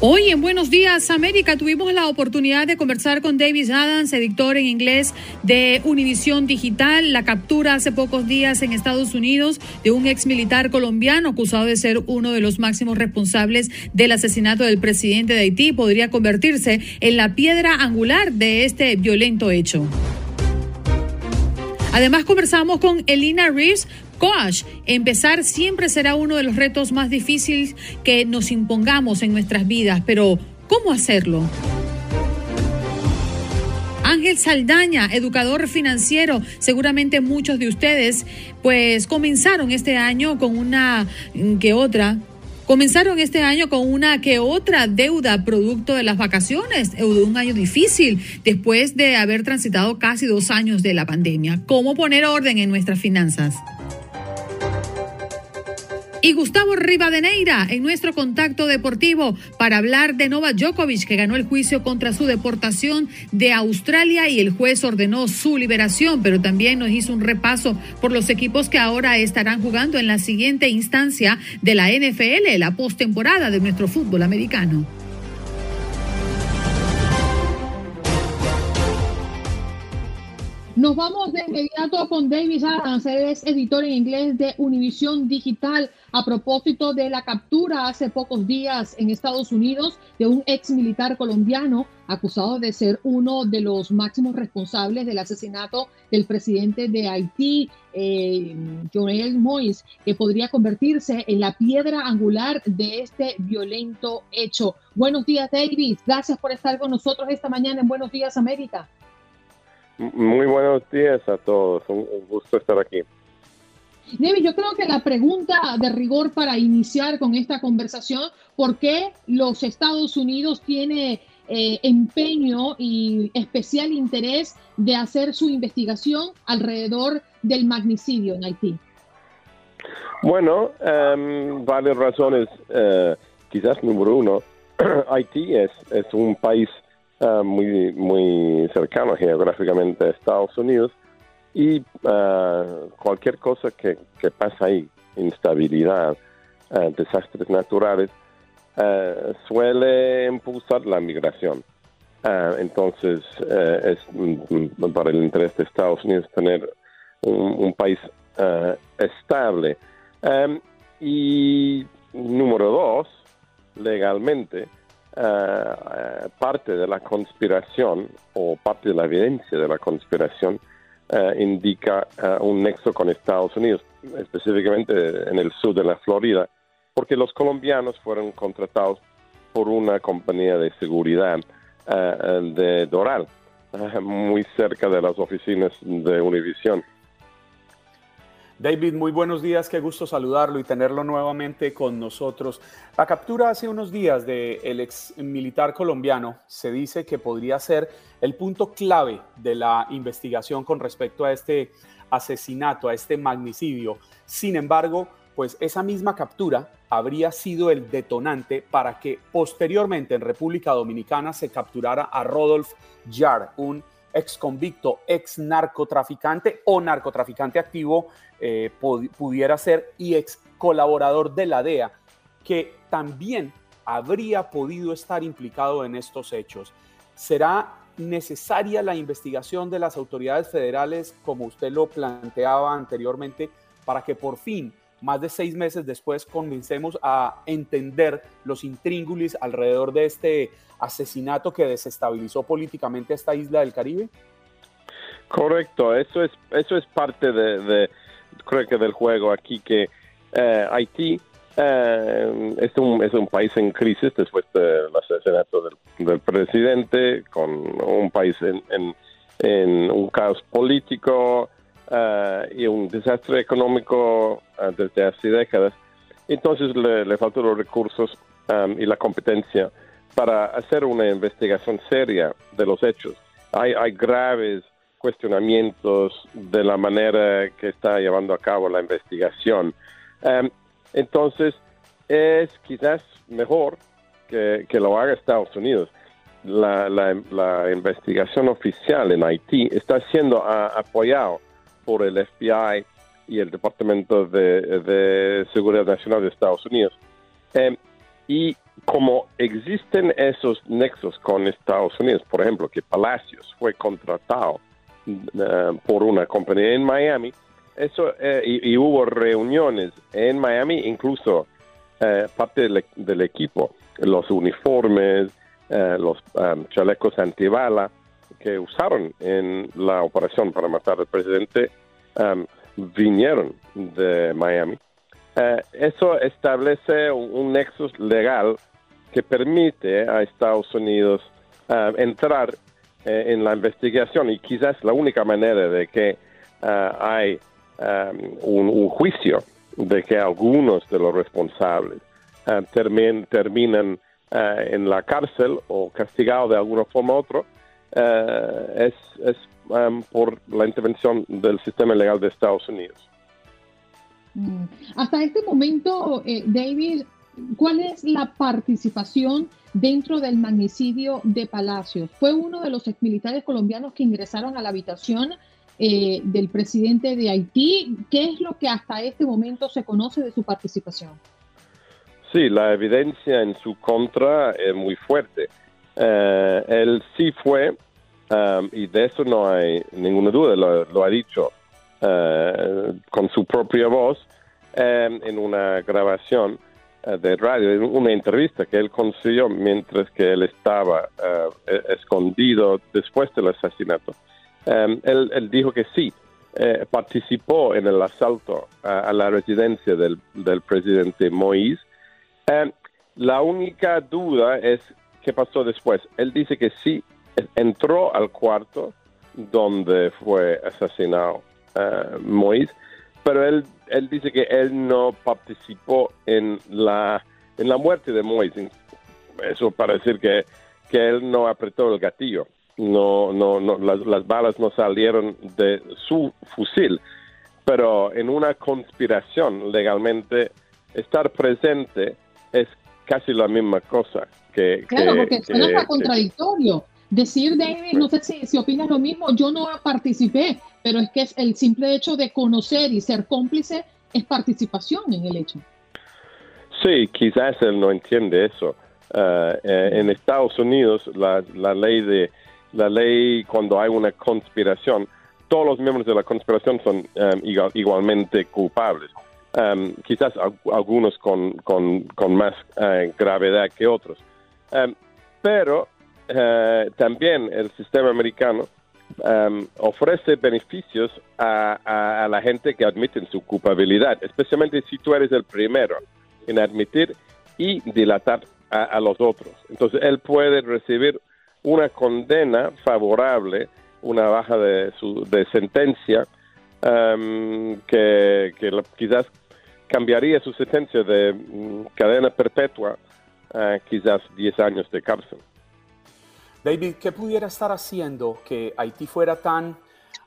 Hoy en Buenos Días América tuvimos la oportunidad de conversar con Davis Adams, editor en inglés de Univisión Digital, la captura hace pocos días en Estados Unidos de un ex militar colombiano acusado de ser uno de los máximos responsables del asesinato del presidente de Haití podría convertirse en la piedra angular de este violento hecho. Además conversamos con Elina Reeves, Coach, empezar siempre será uno de los retos más difíciles que nos impongamos en nuestras vidas, pero ¿cómo hacerlo? Ángel Saldaña, educador financiero, seguramente muchos de ustedes pues comenzaron este año con una que otra Comenzaron este año con una que otra deuda producto de las vacaciones, de un año difícil, después de haber transitado casi dos años de la pandemia. ¿Cómo poner orden en nuestras finanzas? Y Gustavo Rivadeneira en nuestro contacto deportivo para hablar de Novak Djokovic que ganó el juicio contra su deportación de Australia y el juez ordenó su liberación, pero también nos hizo un repaso por los equipos que ahora estarán jugando en la siguiente instancia de la NFL, la postemporada de nuestro fútbol americano. Nos vamos de inmediato con David Adams, es editor en inglés de Univisión Digital a propósito de la captura hace pocos días en Estados Unidos de un ex militar colombiano acusado de ser uno de los máximos responsables del asesinato del presidente de Haití, eh, Joel Moïse, que podría convertirse en la piedra angular de este violento hecho. Buenos días, David. Gracias por estar con nosotros esta mañana en Buenos Días, América. Muy buenos días a todos, un, gusto estar aquí. David, yo creo que la pregunta de rigor para iniciar con esta conversación, ¿por qué los Estados Unidos tiene eh, empeño y especial interés de hacer su investigación alrededor del magnicidio en Haití? Bueno, um, varias razones. Eh, quizás número uno, Haití es, es un país Ah, muy, muy cercano geográficamente a Estados Unidos y ah, cualquier cosa que, que, pasa ahí, instabilidad, ah, desastres naturales, suele impulsar la migración. entonces, es mm, para el interés de Estados Unidos tener un, país estable. y número dos, legalmente, eh, parte de la conspiración o parte de la evidencia de la conspiración eh, indica eh, un nexo con Estados Unidos, específicamente en el sur de la Florida, porque los colombianos fueron contratados por una compañía de seguridad de Doral, muy cerca de las oficinas de Univision. David, muy buenos días, qué gusto saludarlo y tenerlo nuevamente con nosotros. La captura hace unos días del ex militar colombiano se dice que podría ser el punto clave de la investigación con respecto a este asesinato, a este magnicidio. Sin embargo, pues esa misma captura habría sido el detonante para que posteriormente en República Dominicana se capturara a Rodolf Jar, un ex convicto, ex narcotraficante o narcotraficante activo eh, pudiera ser y ex colaborador de la DEA, que también habría podido estar implicado en estos hechos. ¿Será necesaria la investigación de las autoridades federales, como usted lo planteaba anteriormente, para que por fin, más de seis meses después, convencemos a entender los intríngulis alrededor de este asesinato que desestabilizó políticamente esta isla del Caribe? Correcto, eso es, eso es parte de, creo que del juego aquí que eh, Haití eh, es, un, es un país en crisis después del asesinato del, presidente, con un país en, en, un caos político eh, y un desastre económico desde hace décadas. Entonces le, le faltan los recursos y la competencia para hacer una investigación seria de los hechos. Hay, hay graves cuestionamientos de la manera que está llevando a cabo la investigación. Em, entonces, es quizás mejor que, lo haga Estados Unidos. La, la, investigación oficial en Haití está siendo apoyado por el FBI y el Departamento de, Seguridad Nacional de Estados Unidos. Em, y como existen esos nexos con Estados Unidos, por ejemplo, que Palacios fue contratado eh, por una compañía en Miami, eso eh, y, hubo reuniones en Miami, incluso eh, parte del, equipo, los uniformes, los um, chalecos antibala que usaron en la operación para matar al presidente um, vinieron de Miami. eso establece un, un, nexus legal que permite a Estados Unidos entrar eh, en la investigación y quizás la única manera de que eh, hay um, un, juicio de que algunos de los responsables uh, terminan en la cárcel o castigados de alguna forma u otra es, es um, por la intervención del sistema legal de Estados Unidos. Mm. Hasta este momento, David, ¿cuál es la participación dentro del magnicidio de Palacios. Fue uno de los exmilitares colombianos que ingresaron a la habitación eh, del presidente de Haití. ¿Qué es lo que hasta este momento se conoce de su participación? Sí, la evidencia en su contra es muy fuerte. Eh, él sí fue, um, y de eso no hay ninguna duda, lo, ha dicho uh, con su propia voz um, en una grabación eh, de radio, una entrevista que él consiguió mientras que él estaba eh, e-, escondido después del asesinato. Em, él, dijo que sí, eh, participó en el asalto a, la residencia del, presidente Moïse. Em, la única duda es qué pasó después. Él dice que sí, entró al cuarto donde fue asesinado Moïse, pero él, él dice que él no participó en la, en la muerte de Moisés. Eso para decir que, que él no apretó el gatillo. No, no, no las, balas no salieron de su fusil. Pero en una conspiración legalmente, estar presente es casi la misma cosa que... Claro, porque suena contradictorio. Decir, David, no sé si, si opinas lo mismo, yo no participé, pero es que es el simple hecho de conocer y ser cómplice es participación en el hecho. Sí, quizás él no entiende eso. Eh, eh, en Estados Unidos, la, la, ley de la ley cuando hay una conspiración, todos los miembros de la conspiración son um, igualmente culpables. Um, quizás algunos con, con, con más uh, gravedad que otros. Um, pero uh, también el sistema americano Um, ofrece beneficios a, la gente que admiten su culpabilidad, especialmente si tú eres el primero en admitir y dilatar a, los otros. Entonces, él puede recibir una condena favorable, una baja de, su, de sentencia, um, que, quizás cambiaría su sentencia de mm, cadena perpetua a quizás 10 años de cárcel. David, ¿qué pudiera estar haciendo que Haití fuera tan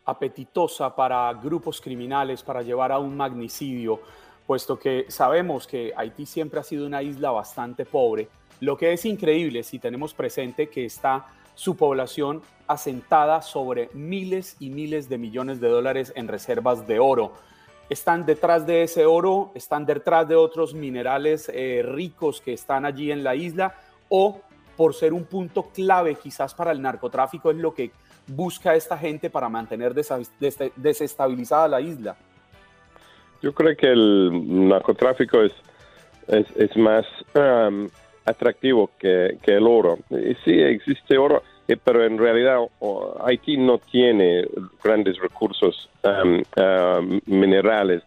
apetitosa para grupos criminales, para llevar a un magnicidio, puesto que sabemos que Haití siempre ha sido una isla bastante pobre, lo que es increíble si tenemos presente que está su población asentada sobre miles y miles de millones de dólares en reservas de oro. Están detrás de ese oro, están detrás de otros minerales eh, ricos que están allí en la isla o por ser un punto clave quizás para el narcotráfico, es lo que busca esta gente para mantener desestabilizada la isla? Yo creo que el narcotráfico es, es, más um, atractivo que, el oro. Sí, existe oro. eh, pero en realidad Haití no tiene grandes recursos um, um, minerales,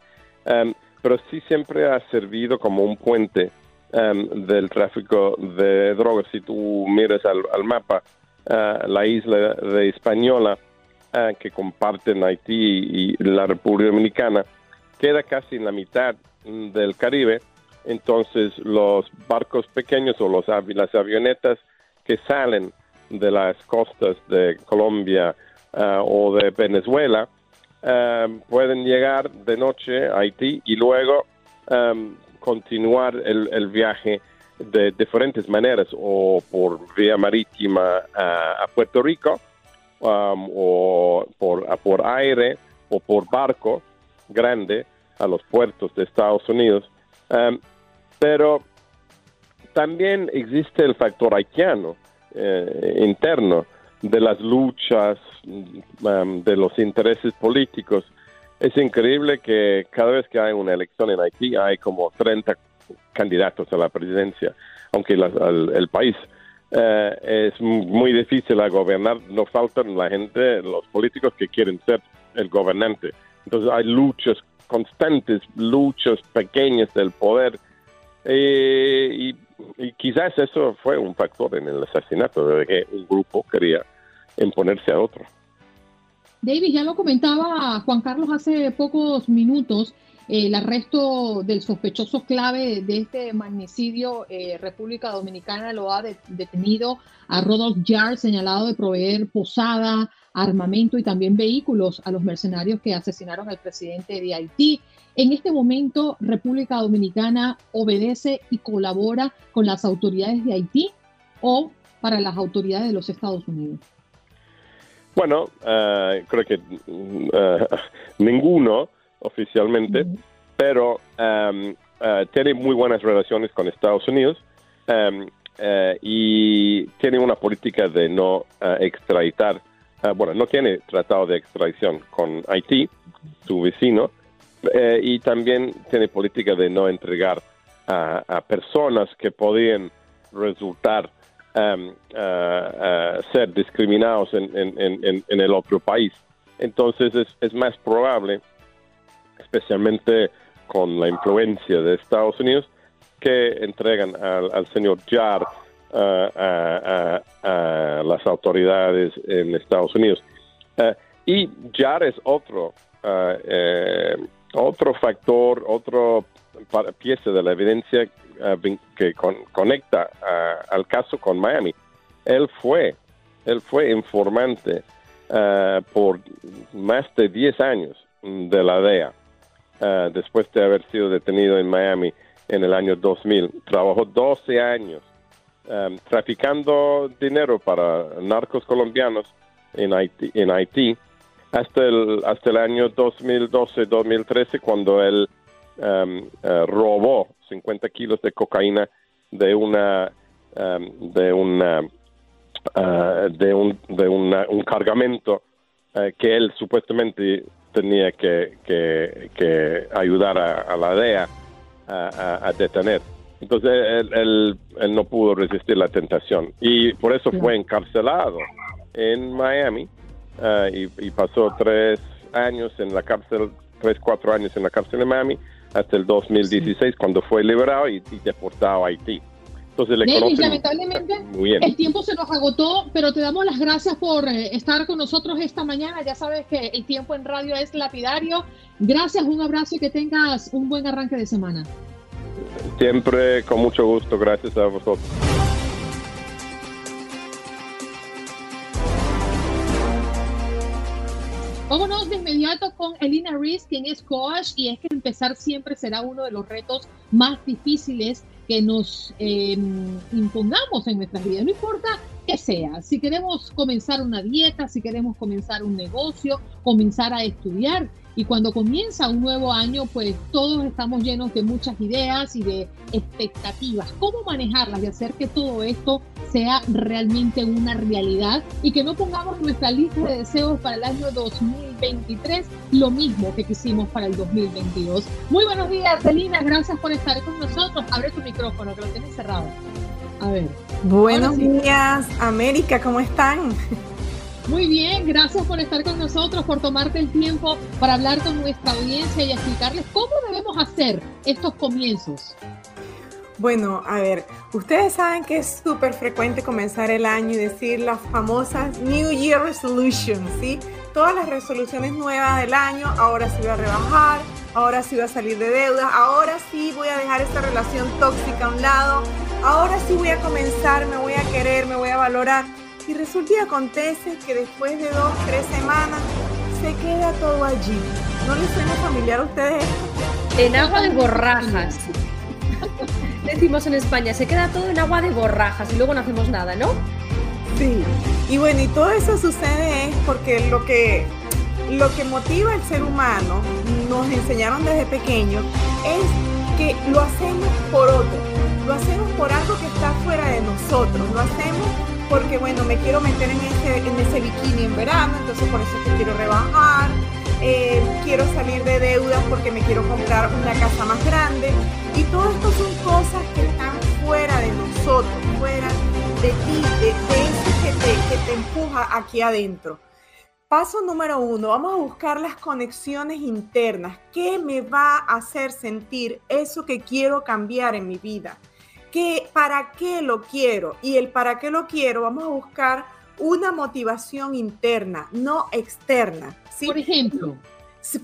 um, pero sí siempre ha servido como un puente del tráfico de drogas. Si tú miras al, mapa, uh, la isla de Española, uh, que comparten Haití y la República Dominicana, queda casi en la mitad del Caribe. Entonces los barcos pequeños o los, las avionetas que salen de las costas de Colombia uh, o de Venezuela um, pueden llegar de noche a Haití y luego um, continuar el, viaje de diferentes maneras o por vía marítima a Puerto Rico um, o por, por aire o por barco grande a los puertos de Estados Unidos. pero también existe el factor haitiano eh, interno de las luchas, um, de los intereses políticos. Es increíble que cada vez que hay una elección en Haití hay como 30 candidatos a la presidencia, aunque el, país eh, es muy difícil a gobernar, no faltan la gente, los políticos que quieren ser el gobernante. Entonces hay luchas constantes, luchas pequeñas del poder eh, y y quizás eso fue un factor en el asesinato, de que un grupo quería imponerse a otro. David, ya lo comentaba Juan Carlos hace pocos minutos, el arresto del sospechoso clave de este magnicidio, eh, República Dominicana lo ha detenido a Rodolph Yard, señalado de proveer posada, armamento y también vehículos a los mercenarios que asesinaron al presidente de Haití. En este momento, República Dominicana obedece y colabora con las autoridades de Haití o para las autoridades de los Estados Unidos. Bueno, eh, creo que eh, ninguno oficialmente, pero um, uh, tiene muy buenas relaciones con Estados Unidos um, uh, y tiene una política de no uh, extraditar, bueno, no tiene tratado de extradición con Haití, su vecino, y también tiene política de no entregar a, personas que podían resultar um, ser discriminados en, en, el otro país. Entonces es, es más probable especialmente con la influencia de Estados Unidos, que entregan al, señor Jar uh, a, las autoridades en Estados Unidos. Uh, y Jar es otro, uh, eh, otro factor, otro pieza de la evidencia que conecta al caso con Miami. Él fue, él fue informante por más de 10 años de la DEA. Eh, después de haber sido detenido en Miami en el año 2000. Trabajó 12 años um, traficando dinero para narcos colombianos en Haití, en Haití hasta el, hasta el año 2012-2013 cuando él um, uh, robó 50 kilos de cocaína de una um, de una uh, de un de una, un cargamento uh, que él supuestamente tenía que, que, ayudar a, la DEA a, detener. Entonces él, él, no pudo resistir la tentación y por eso fue encarcelado en Miami ah, y, pasó tres años en la cárcel, tres, cuatro años en la cárcel de Miami hasta el 2016 cuando fue liberado y deportado a Haití. Entonces lamentablemente el tiempo se nos agotó, pero te damos las gracias por eh, estar con nosotros esta mañana. Ya sabes que el tiempo en radio es lapidario. Gracias, un abrazo y que tengas un buen arranque de semana. Siempre con mucho gusto, gracias a vosotros. Vámonos de inmediato con Elina Reese, quien es coach, y es que empezar siempre será uno de los retos más difíciles que nos em, impongamos en nuestras vidas, no importa que sea, si queremos comenzar una dieta, si queremos comenzar un negocio, comenzar a estudiar, y cuando comienza un nuevo año, pues todos estamos llenos de muchas ideas y de expectativas. ¿Cómo manejarlas y hacer que todo esto sea realmente una realidad y que no pongamos nuestra lista de deseos para el año 2023 lo mismo que quisimos para el 2022? Muy buenos días, Celina. Gracias por estar con nosotros. Abre tu micrófono, que lo tienes cerrado. A ver. Buenos días, América, ¿cómo están? Muy bien, gracias por estar con nosotros, por tomarte el tiempo para hablar con nuestra audiencia y explicarles cómo debemos hacer estos comienzos. Bueno, a ver, ustedes saben que es súper frecuente comenzar el año y decir las famosas New Year Resolutions, ¿sí? Todas las resoluciones nuevas del año, ahora sí voy a rebajar, ahora sí voy a salir de deuda, ahora sí voy a dejar esta relación tóxica a un lado, ahora sí voy a comenzar, me voy a querer, me voy a valorar. Y resulta y acontece que después de dos, tres semanas, se queda todo allí. ¿No les suena familiar a ustedes En agua de borrajas. Decimos en España, se queda todo en agua de borrajas y luego no hacemos nada, ¿no? Sí, y bueno, y todo eso sucede es porque lo que, lo que motiva al ser humano, nos enseñaron desde pequeño, es que lo hacemos por otro, lo hacemos por algo que está fuera de nosotros, lo hacemos porque, bueno, me quiero meter en ese, bikini en verano, entonces por eso es que quiero rebajar, eh, quiero salir de deudas porque me quiero comprar una casa más grande. Y todo esto son cosas que están fuera de nosotros, fuera de ti, de, eso que te, que te empuja aquí adentro. Paso número uno, vamos a buscar las conexiones internas. ¿Qué me va a hacer sentir eso que quiero cambiar en mi vida? ¿Qué, ¿Para qué lo quiero? Y el para qué lo quiero, vamos a buscar una motivación interna, no externa. Por ejemplo.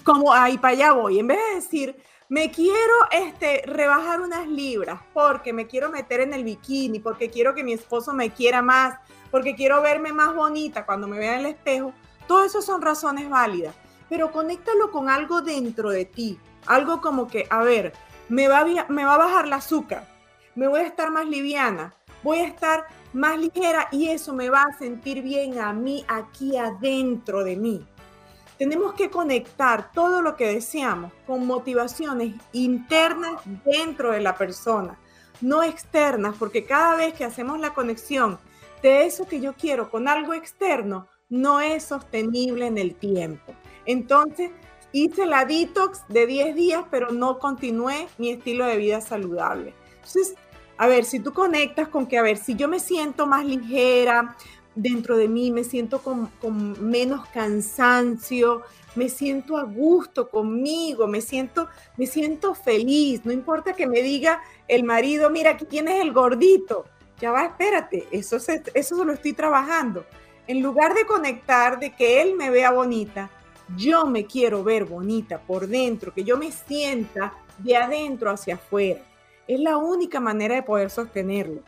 Como ahí para allá voy. En vez de decir, me quiero este, rebajar unas libras porque me quiero meter en el bikini, porque quiero que mi esposo me quiera más, porque quiero verme más bonita cuando me vea en el espejo. Todo eso son razones válidas, pero conéctalo con algo dentro de ti. Algo como que, a ver, me va me va a bajar el azúcar, me voy a estar más liviana, voy a estar más ligera y eso me va a sentir bien a mí aquí adentro de mí. Tenemos que conectar todo lo que deseamos con motivaciones internas dentro de la persona, no externas, porque cada vez que hacemos la conexión de eso que yo quiero con algo externo, no es sostenible en el tiempo. Entonces, hice la detox de 10 días, pero no continué mi estilo de vida saludable. Entonces, a ver, si tú conectas con que, a ver, si yo me siento más ligera dentro de mí, me siento con, menos cansancio, me siento a gusto conmigo, me siento, me siento feliz, no importa que me diga el marido, mira, aquí tienes el gordito, ya va, espérate, eso, eso lo estoy trabajando. En lugar de conectar, de que él me vea bonita, yo me quiero ver bonita por dentro, que yo me sienta de adentro hacia afuera. Es la única manera de poder sostenerlo.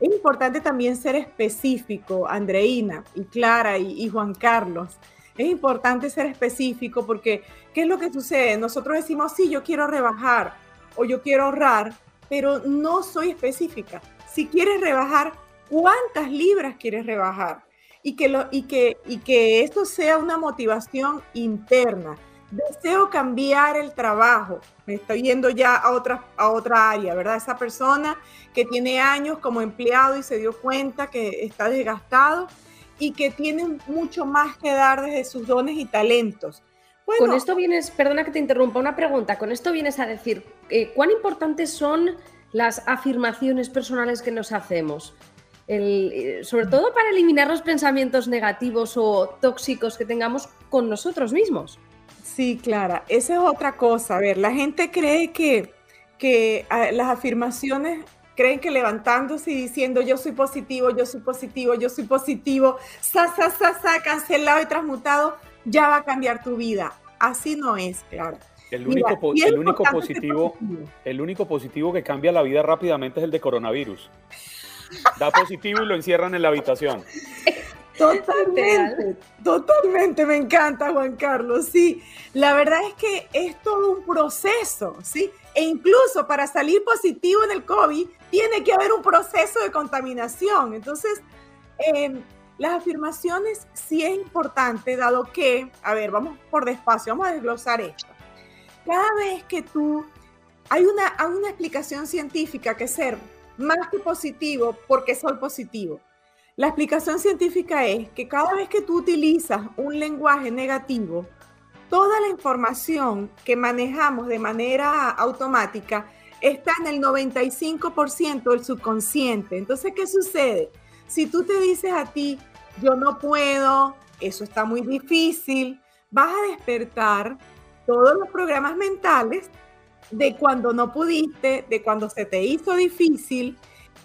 Es importante también ser específico, Andreina y Clara y, Juan Carlos. Es importante ser específico porque, ¿qué es lo que sucede? Nosotros decimos, sí, yo quiero rebajar o yo quiero ahorrar, pero no soy específica. Si quieres rebajar, ¿cuántas libras quieres rebajar? Y que, lo, y que, y que esto sea una motivación interna deseo cambiar el trabajo, me estoy yendo ya a otra, a otra área, ¿verdad? Esa persona que tiene años como empleado y se dio cuenta que está desgastado y que tiene mucho más que dar desde sus dones y talentos. con esto vienes, perdona que te interrumpa, una pregunta, con esto vienes a decir, eh, ¿cuán importantes son las afirmaciones personales que nos hacemos? Eh, sobre todo para eliminar los pensamientos negativos o tóxicos que tengamos con nosotros mismos. Sí, Clara, esa es otra cosa. A ver, la gente cree que, que las afirmaciones creen que levantándose y diciendo yo soy positivo, yo soy positivo, yo soy positivo, sa, sa, sa, sa, cancelado y transmutado, ya va a cambiar tu vida. Así no es, Clara. El único, el único positivo, el único positivo que cambia la vida rápidamente es el de coronavirus. Da positivo y lo encierran en la habitación. Totalmente, totalmente, me encanta Juan Carlos, sí. La verdad es que es todo un proceso, ¿sí? E incluso para salir positivo en el COVID tiene que haber un proceso de contaminación. Entonces, em, las afirmaciones sí es importante, dado que, a ver, vamos por despacio, vamos a desglosar esto. Cada vez que tú, hay una, hay una explicación científica que ser más que positivo porque soy positivo la explicación científica es que cada vez que tú utilizas un lenguaje negativo, toda la información que manejamos de manera automática está en el 95% del subconsciente. Entonces, ¿qué sucede? Si tú te dices a ti, yo no puedo, eso está muy difícil, vas a despertar todos los programas mentales de cuando no pudiste, de cuando se te hizo difícil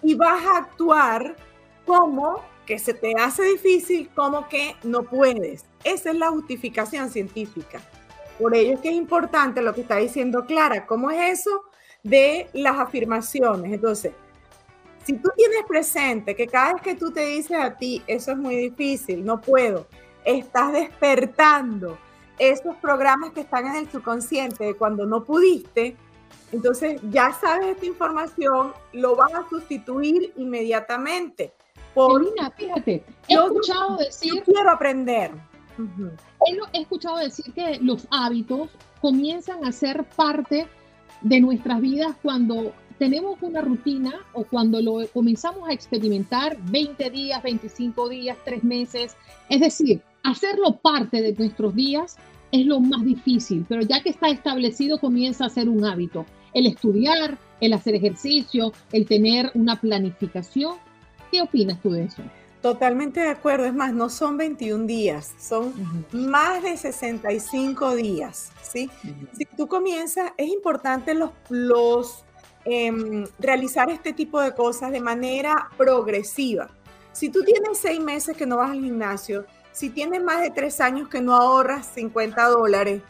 y vas a actuar como que se te hace difícil, como que no puedes. Esa es la justificación científica. Por ello es que es importante lo que está diciendo Clara. ¿Cómo es eso de las afirmaciones? Entonces, si tú tienes presente que cada vez que tú te dices a ti, eso es muy difícil, no puedo, estás despertando esos programas que están en el subconsciente de cuando no pudiste, entonces ya sabes esta información, lo vas a sustituir inmediatamente. Por, fíjate, he escuchado decir... quiero aprender. He escuchado decir que los hábitos comienzan a ser parte de nuestras vidas cuando tenemos una rutina o cuando lo comenzamos a experimentar 20 días, 25 días, 3 meses. Es decir, hacerlo parte de nuestros días es lo más difícil, pero ya que está establecido comienza a ser un hábito. El estudiar, el hacer ejercicio, el tener una planificación. ¿Qué opinas tú de eso? Totalmente de acuerdo. Es más, no son 21 días, son más de 65 días. ¿sí? Si tú comienzas, es importante los, los em, realizar este tipo de cosas de manera progresiva. Si tú tienes seis meses que no vas al gimnasio, si tienes más de tres años que no ahorras 50 dólares,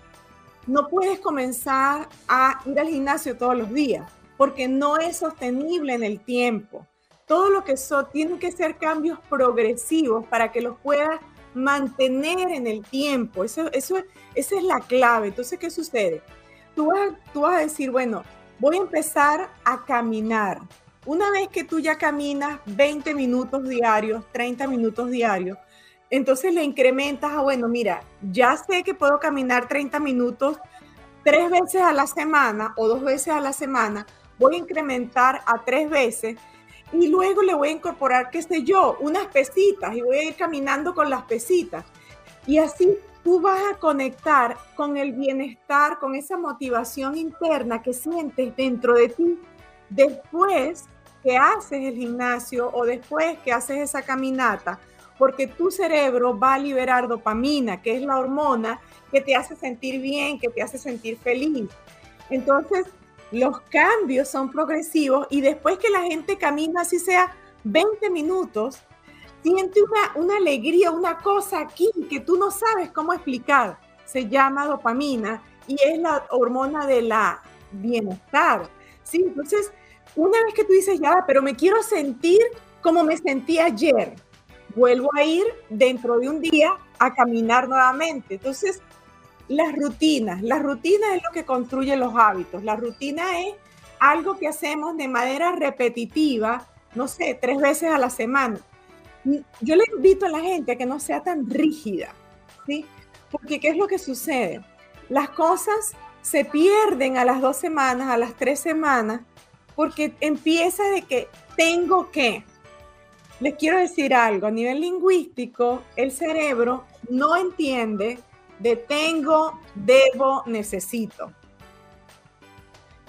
no puedes comenzar a ir al gimnasio todos los días porque no es sostenible en el tiempo. Todo lo que son tienen que ser cambios progresivos para que los puedas mantener en el tiempo. Eso, eso, esa es la clave. Entonces, ¿qué sucede? Tú vas, tú vas a decir, bueno, voy a empezar a caminar. Una vez que tú ya caminas 20 minutos diarios, 30 minutos diarios, entonces le incrementas a, bueno, mira, ya sé que puedo caminar 30 minutos tres veces a la semana o dos veces a la semana, voy a incrementar a tres veces y luego le voy a incorporar, qué sé yo, unas pesitas y voy a ir caminando con las pesitas. Y así tú vas a conectar con el bienestar, con esa motivación interna que sientes dentro de ti después que haces el gimnasio o después que haces esa caminata porque tu cerebro va a liberar dopamina, que es la hormona que te hace sentir bien, que te hace sentir feliz. Entonces, los cambios son progresivos y después que la gente camina, así sea 20 minutos, siente una, una alegría, una cosa aquí que tú no sabes cómo explicar. Se llama dopamina y es la hormona de la bienestar. ¿sí? Entonces, una vez que tú dices, ya, pero me quiero sentir como me sentí ayer, vuelvo a ir dentro de un día a caminar nuevamente. Entonces, las rutinas, las rutinas es lo que construye los hábitos. La rutina es algo que hacemos de manera repetitiva, no sé, tres veces a la semana. Yo le invito a la gente a que no sea tan rígida, ¿sí? Porque ¿qué es lo que sucede? Las cosas se pierden a las dos semanas, a las tres semanas, porque empieza de que tengo que, les quiero decir algo, a nivel lingüístico, el cerebro no entiende de tengo, debo, necesito.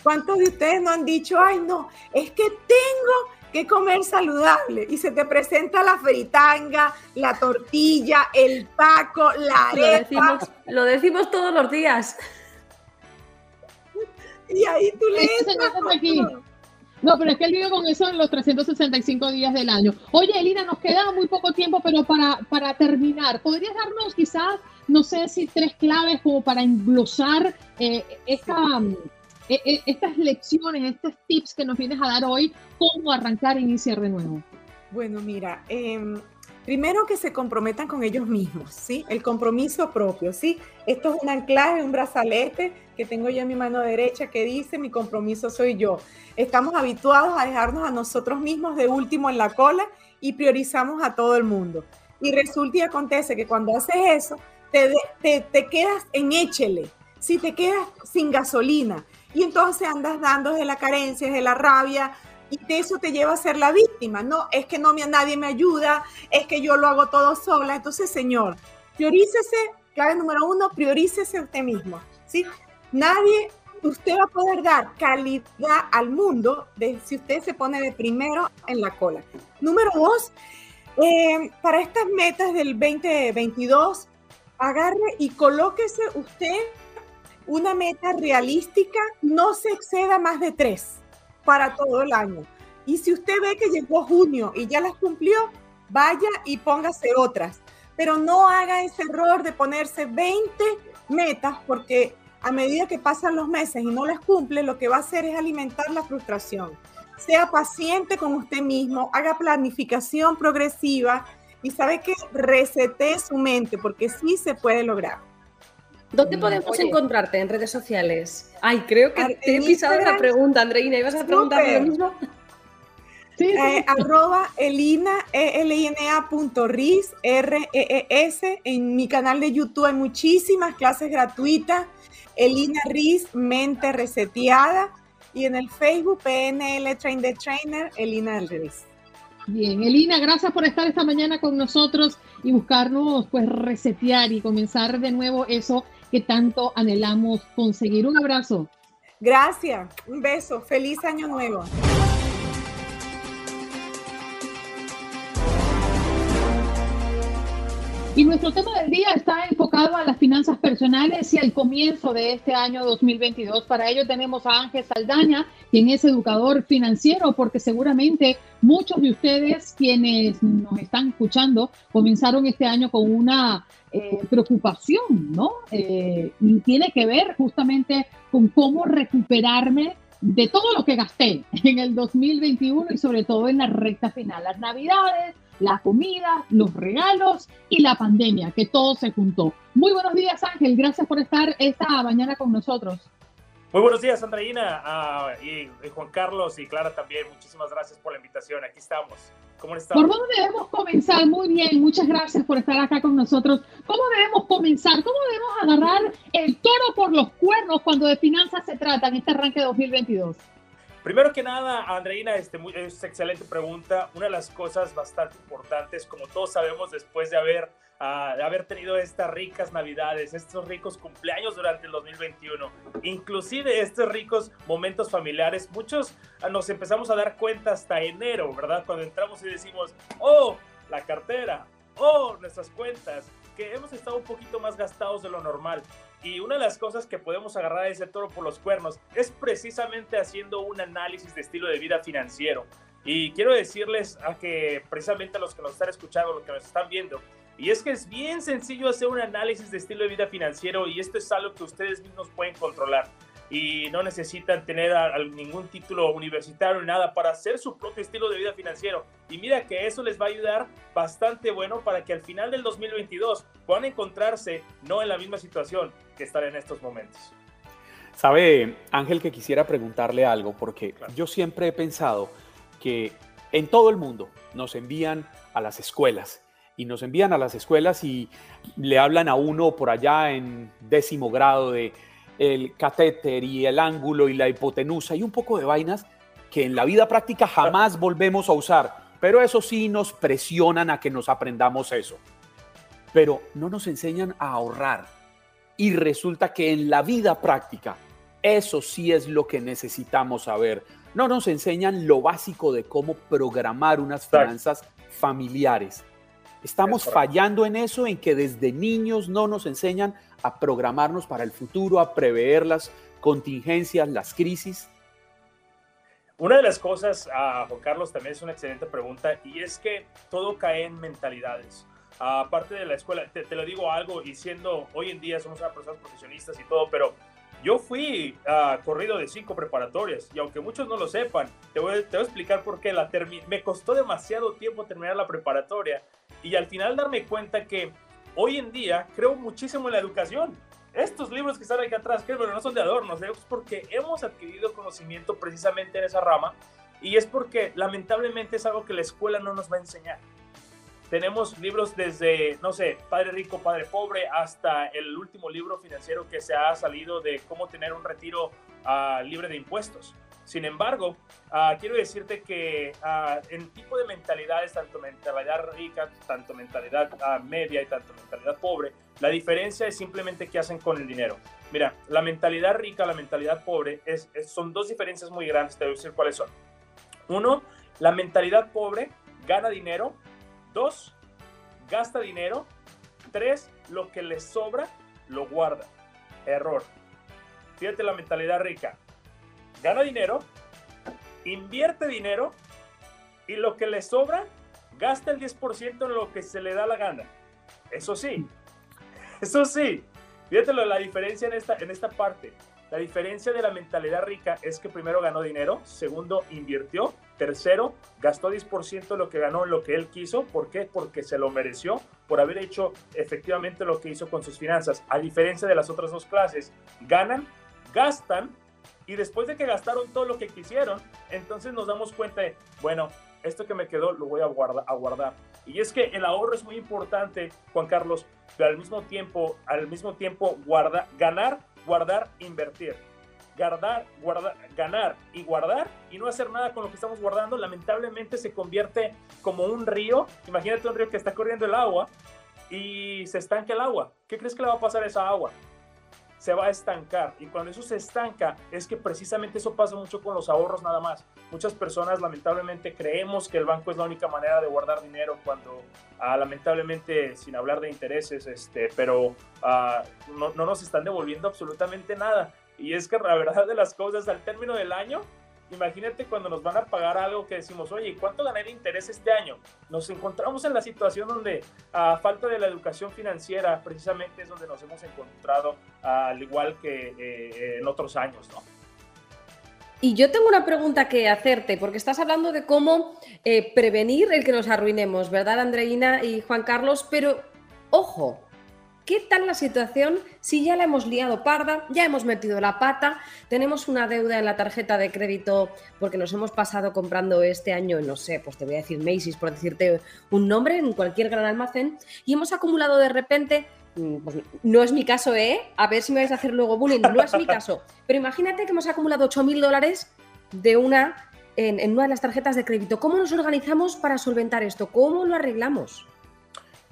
¿Cuántos de ustedes no han dicho, ay no, es que tengo que comer saludable y se te presenta la fritanga, la tortilla, el taco, la arepa? Lo decimos, lo decimos todos los días. Y ahí tú le no, pero es que él vive con eso en los 365 días del año. Oye, Elina, nos queda muy poco tiempo, pero para, para terminar, ¿podrías darnos quizás, no sé si tres claves como para englosar eh, esta, eh, eh, estas lecciones, estos tips que nos vienes a dar hoy, cómo arrancar e iniciar de nuevo? Bueno, mira, em, primero que se comprometan con ellos mismos, ¿sí? El compromiso propio, ¿sí? Esto es un anclaje, un brazalete que tengo yo en mi mano derecha que dice, mi compromiso soy yo. Estamos habituados a dejarnos a nosotros mismos de último en la cola y priorizamos a todo el mundo. Y resulta y acontece que cuando haces eso, te, te, quedas en échele, si te quedas sin gasolina. Y entonces andas dando de la carencia, de la rabia, y de eso te lleva a ser la víctima. No, es que no me, nadie me ayuda, es que yo lo hago todo sola. Entonces, señor, priorícese, clave número uno, priorícese usted mismo. ¿sí? Nadie usted va a poder dar calidad al mundo de, si usted se pone de primero en la cola. Número dos, eh, para estas metas del 2022, agarre y colóquese usted una meta realística, no se exceda más de tres para todo el año. Y si usted ve que llegó junio y ya las cumplió, vaya y póngase otras. Pero no haga ese error de ponerse 20 metas porque a medida que pasan los meses y no las cumple, lo que va a hacer es alimentar la frustración. Sea paciente con usted mismo, haga planificación progresiva y sabe que resete su mente porque sí se puede lograr. ¿Dónde mm, podemos encontrarte en redes sociales? Ay, creo que te he pisado la pregunta, Andreina. ¿Ibas a preguntar lo mismo? Sí, eh, arroba elina, e l i n -A punto ris, r e e s En mi canal de YouTube hay muchísimas clases gratuitas. Elina Riz, mente reseteada. Y en el Facebook, PNL Train the Trainer, Elina Riz. Bien, Elina, gracias por estar esta mañana con nosotros y buscarnos, pues, resetear y comenzar de nuevo eso que tanto anhelamos conseguir. Un abrazo. Gracias, un beso, feliz año nuevo. Y nuestro tema del día está enfocado a las finanzas personales y al comienzo de este año 2022. Para ello tenemos a Ángel Saldaña, quien es educador financiero, porque seguramente muchos de ustedes quienes nos están escuchando comenzaron este año con una eh, preocupación, ¿no? Eh, y tiene que ver justamente con cómo recuperarme de todo lo que gasté en el 2021 y sobre todo en la recta final, las navidades, la comida, los regalos y la pandemia, que todo se juntó. Muy buenos días, Ángel. Gracias por estar esta mañana con nosotros. Muy buenos días, Andreina uh, y, Juan Carlos y Clara también. Muchísimas gracias por la invitación. Aquí estamos. ¿Cómo están? ¿Por dónde debemos comenzar? Muy bien, muchas gracias por estar acá con nosotros. ¿Cómo debemos comenzar? ¿Cómo debemos agarrar el toro por los cuernos cuando de finanzas se trata en este arranque de 2022? Primero que nada, Andreina, este, muy, es excelente pregunta. Una de las cosas bastante importantes, como todos sabemos, después de haber, uh, de haber tenido estas ricas navidades, estos ricos cumpleaños durante el 2021, inclusive estos ricos momentos familiares, muchos uh, nos empezamos a dar cuenta hasta enero, ¿verdad? Cuando entramos y decimos, oh, la cartera, oh, nuestras cuentas, que hemos estado un poquito más gastados de lo normal. Y una de las cosas que podemos agarrar a ese toro por los cuernos es precisamente haciendo un análisis de estilo de vida financiero. Y quiero decirles a que precisamente a los que nos están escuchando, los que nos están viendo, y es que es bien sencillo hacer un análisis de estilo de vida financiero y esto es algo que ustedes mismos pueden controlar y no necesitan tener ningún título universitario ni nada para hacer su propio estilo de vida financiero. Y mira que eso les va a ayudar bastante bueno para que al final del 2022 puedan encontrarse no en la misma situación que están en estos momentos. Sabe, Ángel, que quisiera preguntarle algo, porque yo siempre he pensado que en todo el mundo nos envían a las escuelas y nos envían a las escuelas y le hablan a uno por allá en décimo grado de el catéter y el ángulo y la hipotenusa y un poco de vainas que en la vida práctica jamás volvemos a usar. Pero eso sí nos presionan a que nos aprendamos eso. Pero no nos enseñan a ahorrar. Y resulta que en la vida práctica eso sí es lo que necesitamos saber. No nos enseñan lo básico de cómo programar unas finanzas familiares. Estamos fallando en eso, en que desde niños no nos enseñan a programarnos para el futuro, a prever las contingencias, las crisis. Una de las cosas, uh, Juan Carlos, también es una excelente pregunta, y es que todo cae en mentalidades. Aparte de la escuela, te, lo digo algo, y siendo hoy en día somos personas profesionistas y todo, pero yo fui a corrido de cinco preparatorias y aunque muchos no lo sepan, te voy, te voy a explicar por qué. La me costó demasiado tiempo terminar la preparatoria y al final darme cuenta que hoy en día creo muchísimo en la educación. Estos libros que están aquí atrás, que no son de adornos, es porque hemos adquirido conocimiento precisamente en esa rama y es porque lamentablemente es algo que la escuela no nos va a enseñar. tenemos libros desde, no sé, Padre Rico, Padre Pobre, hasta el último libro financiero que se ha salido de cómo tener un retiro ah, libre de impuestos. Sin embargo, ah, quiero decirte que ah, en tipo de mentalidades, tanto mentalidad rica, tanto mentalidad media y tanto mentalidad pobre, la diferencia es simplemente qué hacen con el dinero. Mira, la mentalidad rica, la mentalidad pobre, son dos diferencias muy grandes, te voy a decir cuáles son. Uno, la mentalidad pobre gana dinero. Dos, gasta dinero. Tres, lo que le sobra, lo guarda. Error. Fíjate la mentalidad rica. Gana dinero, invierte dinero y lo que le sobra, gasta el 10% en lo que se le da la gana. Eso sí, eso sí, fíjate la diferencia en esta, en esta parte. La diferencia de la mentalidad rica es que primero ganó dinero, segundo invirtió, tercero gastó 10% de lo que ganó en lo que él quiso. ¿Por qué? Porque se lo mereció por haber hecho efectivamente lo que hizo con sus finanzas. A diferencia de las otras dos clases, ganan, gastan y después de que gastaron todo lo que quisieron, entonces nos damos cuenta de, bueno, esto que me quedó lo voy a guardar. A guardar. Y es que el ahorro es muy importante, Juan Carlos, pero al mismo tiempo, al mismo tiempo guarda, ganar guardar, invertir. Guardar, guardar, ganar y guardar y no hacer nada con lo que estamos guardando, lamentablemente se convierte como un río. Imagínate un río que está corriendo el agua y se estanca el agua. ¿Qué crees que le va a pasar a esa agua? Se va a estancar. Y cuando eso se estanca, es que precisamente eso pasa mucho con los ahorros nada más. Muchas personas lamentablemente creemos que el banco es la única manera de guardar dinero cuando ah, lamentablemente, sin hablar de intereses, este, pero ah, no, no nos están devolviendo absolutamente nada. Y es que la verdad de las cosas, al término del año, imagínate cuando nos van a pagar algo que decimos, oye, ¿cuánto gané de interés este año? Nos encontramos en la situación donde a falta de la educación financiera precisamente es donde nos hemos encontrado al igual que eh, en otros años, ¿no? Y yo tengo una pregunta que hacerte, porque estás hablando de cómo eh, prevenir el que nos arruinemos, ¿verdad, Andreina y Juan Carlos? Pero, ojo, ¿Qué tal la situación si ya la hemos liado parda, ya hemos metido la pata, tenemos una deuda en la tarjeta de crédito porque nos hemos pasado comprando este año, no sé, pues te voy a decir Macy's por decirte un nombre en cualquier gran almacén y hemos acumulado de repente, mm, pues no es mi caso, ¿eh? A ver si me vais a hacer luego bullying, no es mi caso, pero imagínate que hemos acumulado 8.000 dólares de una en, en una de las tarjetas de crédito. ¿Cómo nos organizamos para solventar esto? ¿Cómo lo arreglamos?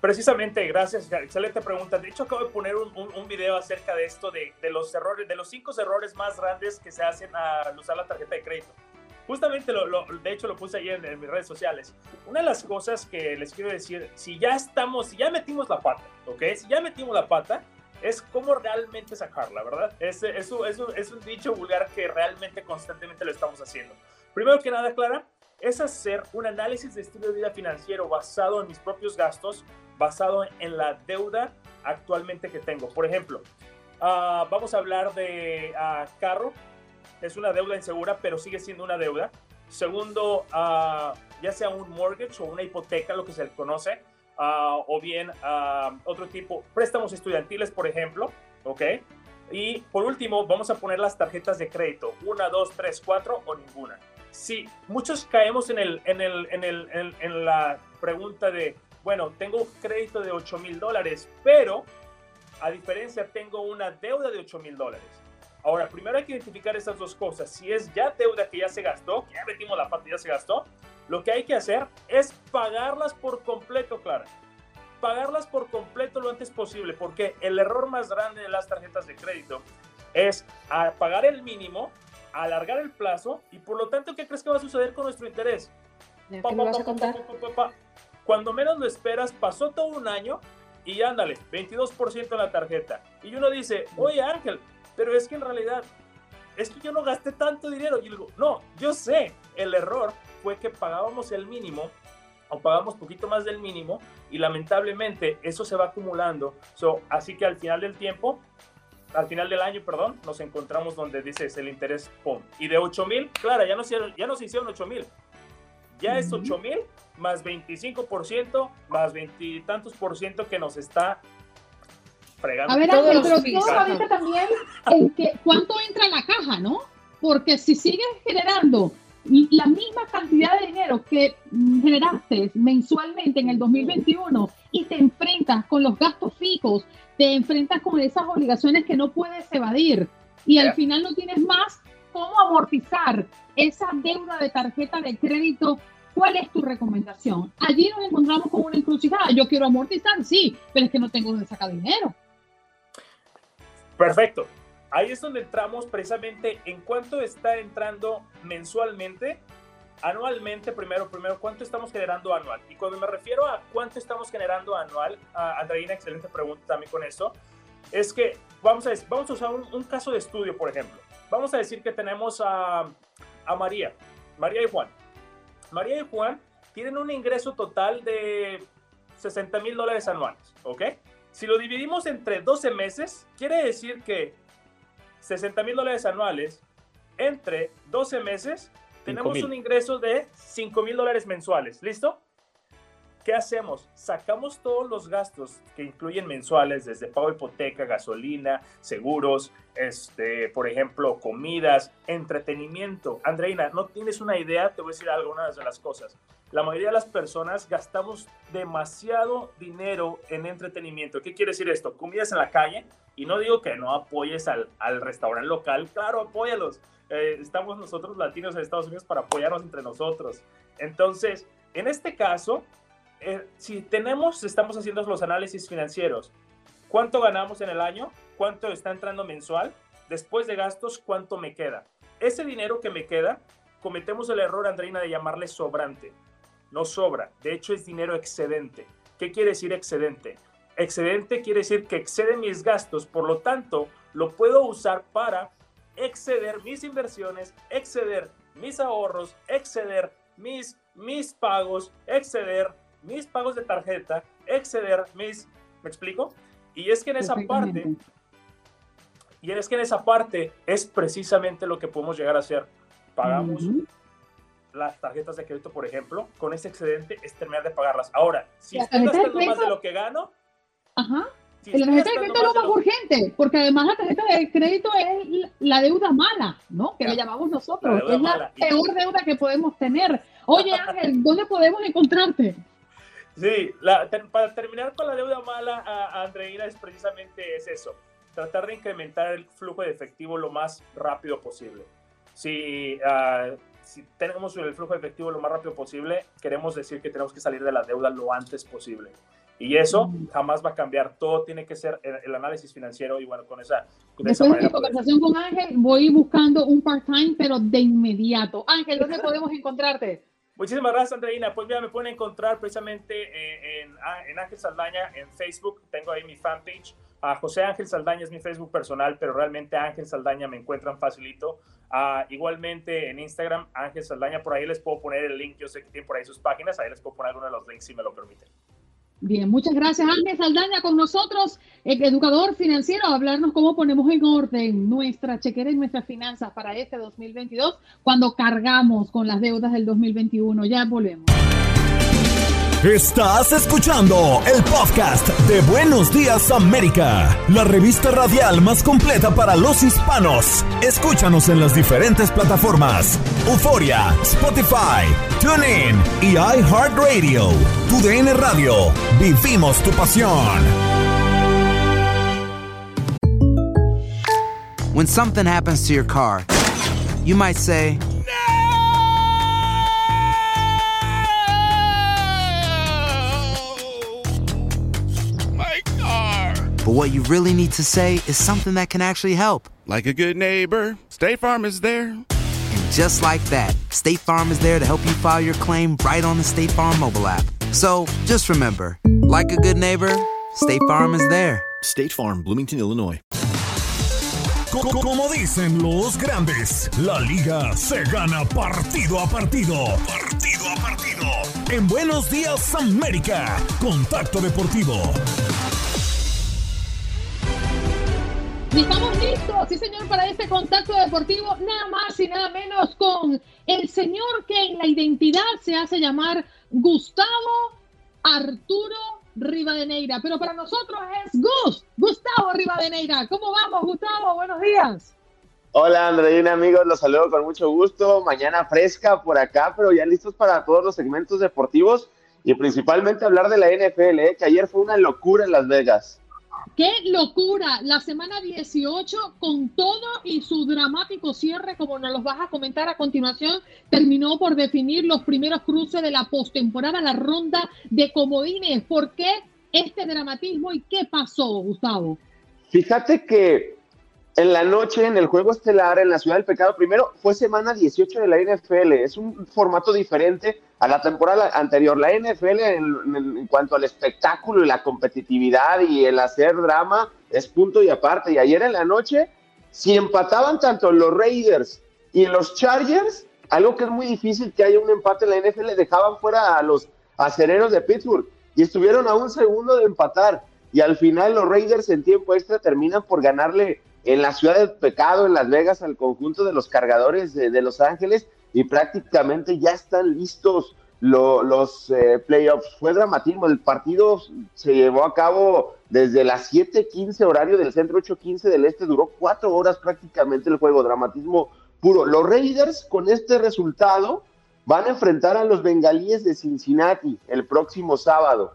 Precisamente, gracias, excelente pregunta. De hecho, acabo de poner un, un, video acerca de esto, de, los errores, de los cinco errores más grandes que se hacen al usar la tarjeta de crédito. Justamente, lo, lo, de hecho, lo puse ahí en, mis redes sociales. Una de las cosas que les quiero decir, si ya estamos, si ya metimos la pata, ¿ok? Si ya metimos la pata, es cómo realmente sacarla, ¿verdad? Es, es, es un dicho vulgar que realmente constantemente lo estamos haciendo. Primero que nada, Clara, es hacer un análisis de estilo de vida financiero basado en mis propios gastos, basado en la deuda actualmente que tengo. Por ejemplo, uh, vamos a hablar de uh, carro. Es una deuda insegura, pero sigue siendo una deuda. Segundo, uh, ya sea un mortgage o una hipoteca, lo que se conoce, o bien otro tipo, préstamos estudiantiles, por ejemplo, ¿ok? Y por último, vamos a poner las tarjetas de crédito, una, dos, tres, cuatro o ninguna. Sí, muchos caemos en, el, en, el, en, el, en, en la pregunta de, bueno, tengo crédito de 8 mil dólares, pero a diferencia tengo una deuda de 8 mil dólares. Ahora, primero hay que identificar esas dos cosas. Si es ya deuda que ya se gastó, que ya metimos la parte, ya se gastó, lo que hay que hacer es pagarlas por completo, Clara. Pagarlas por completo lo antes posible, porque el error más grande de las tarjetas de crédito es pagar el mínimo, alargar el plazo y por lo tanto, ¿qué crees que va a suceder con nuestro interés? ¿Qué me vas a contar? Cuando menos lo esperas, pasó todo un año y ándale, 22% en la tarjeta. Y uno dice, oye Ángel, pero es que en realidad, es que yo no gasté tanto dinero. Y yo digo, no, yo sé, el error fue que pagábamos el mínimo o pagamos poquito más del mínimo y lamentablemente eso se va acumulando. So, así que al final del tiempo, al final del año, perdón, nos encontramos donde dices el interés, pum. Y de 8 mil, claro, ya no, ya no se hicieron 8 mil, ya es 8 mil más 25%, más veintitantos por ciento que nos está fregando. A ver, pero todo también en que cuánto entra en la caja, ¿no? Porque si sigues generando la misma cantidad de dinero que generaste mensualmente en el 2021 y te enfrentas con los gastos fijos, te enfrentas con esas obligaciones que no puedes evadir y al final no tienes más cómo amortizar esa deuda de tarjeta de crédito. ¿Cuál es tu recomendación? Allí nos encontramos con una encrucijada. Yo quiero amortizar, sí, pero es que no tengo donde sacar dinero. Perfecto. Ahí es donde entramos precisamente en cuánto está entrando mensualmente, anualmente, primero, primero, cuánto estamos generando anual. Y cuando me refiero a cuánto estamos generando anual, uh, Andreina, excelente pregunta también con eso, es que vamos a, vamos a usar un, caso de estudio, por ejemplo. Vamos a decir que tenemos a, a María, María y Juan. María y Juan tienen un ingreso total de 60 mil dólares anuales, ¿ok? Si lo dividimos entre 12 meses, quiere decir que 60 mil dólares anuales entre 12 meses, tenemos un ingreso de 5 mil dólares mensuales. ¿Listo? ¿Qué hacemos? Sacamos todos los gastos que incluyen mensuales, desde pago de hipoteca, gasolina, seguros, este, por ejemplo, comidas, entretenimiento. Andreina, no tienes una idea, te voy a decir algunas de las cosas. La mayoría de las personas gastamos demasiado dinero en entretenimiento. ¿Qué quiere decir esto? Comidas en la calle, y no digo que no apoyes al, al restaurante local, claro, apóyalos. Eh, estamos nosotros latinos en Estados Unidos para apoyarnos entre nosotros. Entonces, en este caso, eh, si tenemos, estamos haciendo los análisis financieros, ¿cuánto ganamos en el año? ¿Cuánto está entrando mensual? Después de gastos, ¿cuánto me queda? Ese dinero que me queda, cometemos el error, Andreina, de llamarle sobrante. No sobra, de hecho es dinero excedente. ¿Qué quiere decir excedente? Excedente quiere decir que excede mis gastos, por lo tanto, lo puedo usar para exceder mis inversiones, exceder mis ahorros, exceder mis, mis pagos, exceder mis pagos de tarjeta, exceder mis... ¿Me explico? Y es que en esa parte, y es que en esa parte es precisamente lo que podemos llegar a hacer. Pagamos las tarjetas de crédito, por ejemplo, con ese excedente es terminar de pagarlas. Ahora, si estoy gastando más de lo que gano, Ajá. la tarjeta de crédito es lo más urgente, porque además la tarjeta de crédito es la deuda mala, ¿no? Que le llamamos nosotros. es la peor deuda que podemos tener. Oye, Ángel, ¿dónde podemos encontrarte? Sí, para terminar con la deuda mala, a, Andreina, es precisamente es eso. Tratar de incrementar el flujo de efectivo lo más rápido posible. Si, ah, si tenemos el flujo de efectivo lo más rápido posible, queremos decir que tenemos que salir de la deuda lo antes posible. Y eso jamás va a cambiar. Todo tiene que ser el, análisis financiero y bueno, con esa... Con Después de mi conversación con Ángel, voy buscando un part-time, pero de inmediato. Ángel, ¿dónde podemos encontrarte? Muchísimas gracias, Andreina. Pues mira, me pueden encontrar precisamente eh, en, en, Ángel Saldaña en Facebook. Tengo ahí mi fanpage. A José Ángel Saldaña es mi Facebook personal, pero realmente Ángel Saldaña me encuentran facilito. Uh, igualmente en Instagram, Ángel Saldaña, por ahí les puedo poner el link. Yo sé que tienen por ahí sus páginas. Ahí les puedo poner uno de los links si me lo permiten. Bien, muchas gracias Ángel Saldaña con nosotros, educador financiero, a hablarnos cómo ponemos en orden nuestra chequera y nuestras finanzas para este 2022 cuando cargamos con las deudas del 2021. Ya volvemos. Estás escuchando el podcast de Buenos Días América, la revista radial más completa para los hispanos. Escúchanos en las diferentes plataformas: Euforia, Spotify, TuneIn y iHeartRadio. Tu DN Radio. Vivimos tu pasión. When something happens to your car, you might say. But what you really need to say is something that can actually help. Like a good neighbor, State Farm is there. And just like that, State Farm is there to help you file your claim right on the State Farm mobile app. So just remember, like a good neighbor, State Farm is there. State Farm, Bloomington, Illinois. Como dicen los grandes, la liga se gana partido a partido. Partido a partido. En Buenos Días América, Contacto Deportivo. Estamos listos, sí señor, para este contacto deportivo, nada más y nada menos con el señor que en la identidad se hace llamar Gustavo Arturo Rivadeneira, pero para nosotros es Gus, Gustavo Rivadeneira. ¿Cómo vamos, Gustavo? Buenos días. Hola Andreina, amigos, los saludo con mucho gusto. Mañana fresca por acá, pero ya listos para todos los segmentos deportivos y principalmente hablar de la NFL, ¿eh? que ayer fue una locura en Las Vegas. ¡Qué locura! La semana 18, con todo y su dramático cierre, como nos los vas a comentar a continuación, terminó por definir los primeros cruces de la postemporada, la ronda de comodines. ¿Por qué este dramatismo y qué pasó, Gustavo? Fíjate que en la noche, en el juego estelar en la Ciudad del Pecado, primero fue semana 18 de la NFL. Es un formato diferente a la temporada anterior. La NFL, en, cuanto al espectáculo y la competitividad y el hacer drama, es punto y aparte. Y ayer en la noche, si empataban tanto los Raiders y los Chargers, algo que es muy difícil que haya un empate en la NFL, dejaban fuera a los acereros de Pittsburgh y estuvieron a un segundo de empatar. Y al final los Raiders en tiempo extra terminan por ganarle en la ciudad del pecado, en Las Vegas, al conjunto de los cargadores de, Los Ángeles y prácticamente ya están listos los eh, playoffs. Fue dramatismo, el partido se llevó a cabo desde las 7:15 horario del centro, 8:15 del este, duró cuatro horas prácticamente el juego, dramatismo puro. Los Raiders con este resultado van a enfrentar a los bengalíes de Cincinnati el próximo sábado.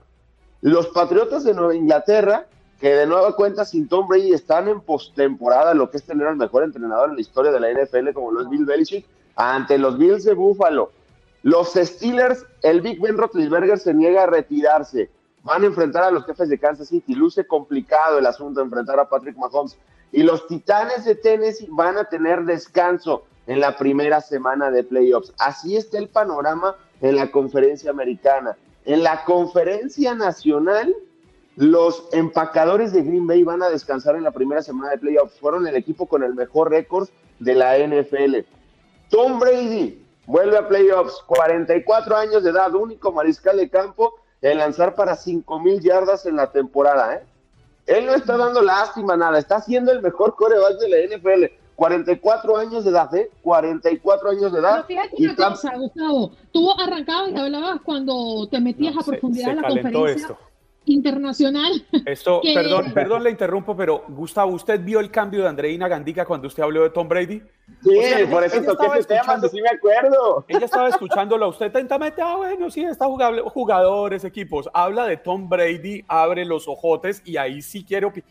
Los Patriotas de Nueva Inglaterra que de nueva cuenta sin Tom Brady están en postemporada, lo que es tener al mejor entrenador en la historia de la NFL como lo es Bill Belichick, ante los Bills de Buffalo. Los Steelers, el Big Ben Roethlisberger se niega a retirarse. Van a enfrentar a los jefes de Kansas City. Luce complicado el asunto de enfrentar a Patrick Mahomes. Y los Titanes de Tennessee van a tener descanso en la primera semana de playoffs. Así está el panorama en la conferencia americana. En la conferencia nacional, los empacadores de Green Bay van a descansar en la primera semana de playoffs. Fueron el equipo con el mejor récord de la NFL. Tom Brady vuelve a playoffs, 44 años de edad, único mariscal de campo en lanzar para 5 mil yardas en la temporada. ¿eh? Él no está dando lástima, nada, está siendo el mejor coreback de la NFL. 44 años de edad, ¿eh? 44 años de edad. Pero fíjate una cosa, Gustavo, tú arrancabas y hablabas cuando te metías a profundidad en la conferencia internacional. Esto, perdón, perdón, le interrumpo, pero Gustavo, ¿usted vio el cambio de Andreina Gandica cuando usted habló de Tom Brady? Sí, por eso toqué ese tema, sí me acuerdo. Ella estaba escuchándolo a usted atentamente, ah, bueno, sí, está jugable, jugadores, equipos. Habla de Tom Brady, abre los ojotes y ahí sí quiero que...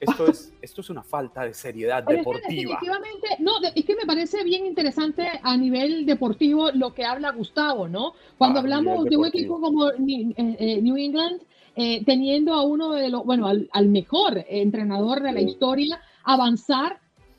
Esto es, esto es una falta de seriedad deportiva. definitivamente, no, es que me parece bien interesante a nivel deportivo lo que habla Gustavo, ¿no? Cuando hablamos de un equipo como New eh, eh, England, eh, teniendo a uno de los, bueno, al, mejor entrenador de la historia, avanzar,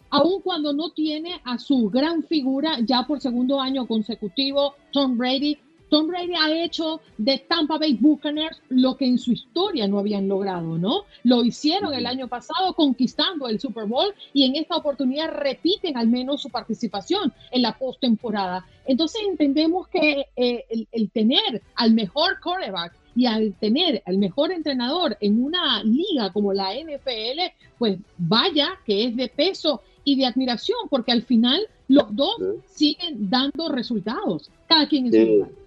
aun cuando no tiene a su gran figura ya por segundo año consecutivo, Tom Brady. Tom Brady ha hecho de Tampa Bay Buccaneers lo que en su historia no habían logrado, ¿no? Lo hicieron el año pasado conquistando el Super Bowl y en esta oportunidad repiten al menos su participación en la postemporada. Entonces entendemos que eh, el, el, tener al mejor quarterback y al tener al mejor entrenador en una liga como la NFL, pues vaya que es de peso y de admiración, porque al final los dos siguen dando resultados, cada quien en su lugar.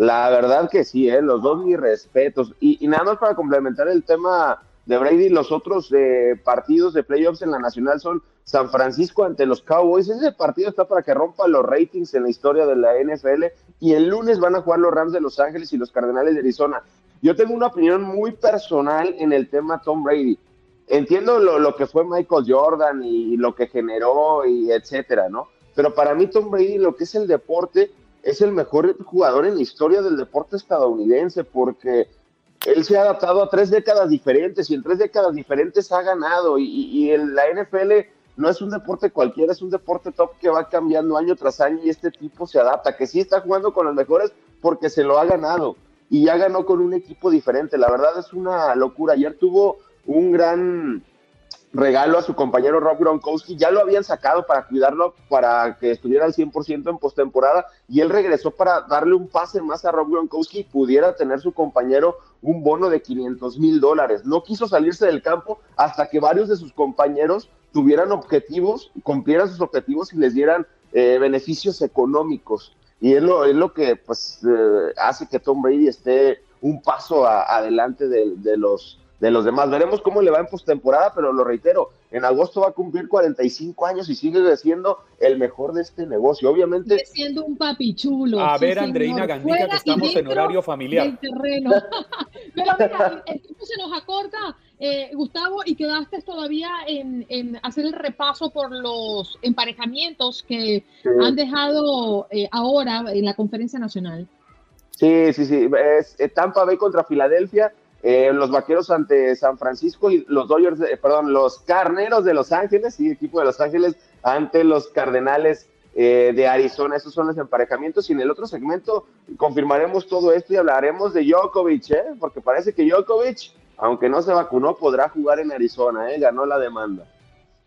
La verdad que sí, ¿eh? los dos mis respetos. Y, nada más para complementar el tema de Brady, los otros eh, partidos de playoffs en la Nacional son San Francisco ante los Cowboys. Ese partido está para que rompa los ratings en la historia de la NFL y el lunes van a jugar los Rams de Los Ángeles y los Cardenales de Arizona. Yo tengo una opinión muy personal en el tema Tom Brady. Entiendo lo, que fue Michael Jordan y, lo que generó y etcétera, ¿no? Pero para mí Tom Brady lo que es el deporte es el mejor jugador en la historia del deporte estadounidense porque él se ha adaptado a tres décadas diferentes y en tres décadas diferentes ha ganado y, y en la NFL no es un deporte cualquiera, es un deporte top que va cambiando año tras año y este tipo se adapta, que sí está jugando con los mejores porque se lo ha ganado y ya ganó con un equipo diferente. La verdad es una locura. Ayer tuvo un gran regalo a su compañero Rob Gronkowski. Ya lo habían sacado para cuidarlo, para que estuviera al 100% en postemporada y él regresó para darle un pase más a Rob Gronkowski y pudiera tener su compañero un bono de 500 mil dólares. No quiso salirse del campo hasta que varios de sus compañeros tuvieran objetivos, cumplieran sus objetivos y les dieran eh, beneficios económicos. Y es lo, es lo que pues, eh, hace que Tom Brady esté un paso adelante de, los, de los demás. Veremos cómo le va en postemporada, pero lo reitero, en agosto va a cumplir 45 años y sigue siendo el mejor de este negocio. Obviamente. Sigue siendo un papi chulo. A ver, Andreina Gandica, que estamos en horario familiar. terreno. Pero mira, el tiempo se nos acorta, eh, Gustavo, y quedaste todavía en, en, hacer el repaso por los emparejamientos que han dejado eh, ahora en la conferencia nacional. Sí, sí, sí. Es eh, Tampa Bay contra Filadelfia eh, los vaqueros ante San Francisco y los Dodgers, perdón, los carneros de Los Ángeles, sí, equipo de Los Ángeles ante los Cardenales eh, de Arizona. Esos son los emparejamientos. Y en el otro segmento confirmaremos todo esto y hablaremos de Djokovic, ¿eh? porque parece que Djokovic, aunque no se vacunó, podrá jugar en Arizona, ¿eh? ganó la demanda.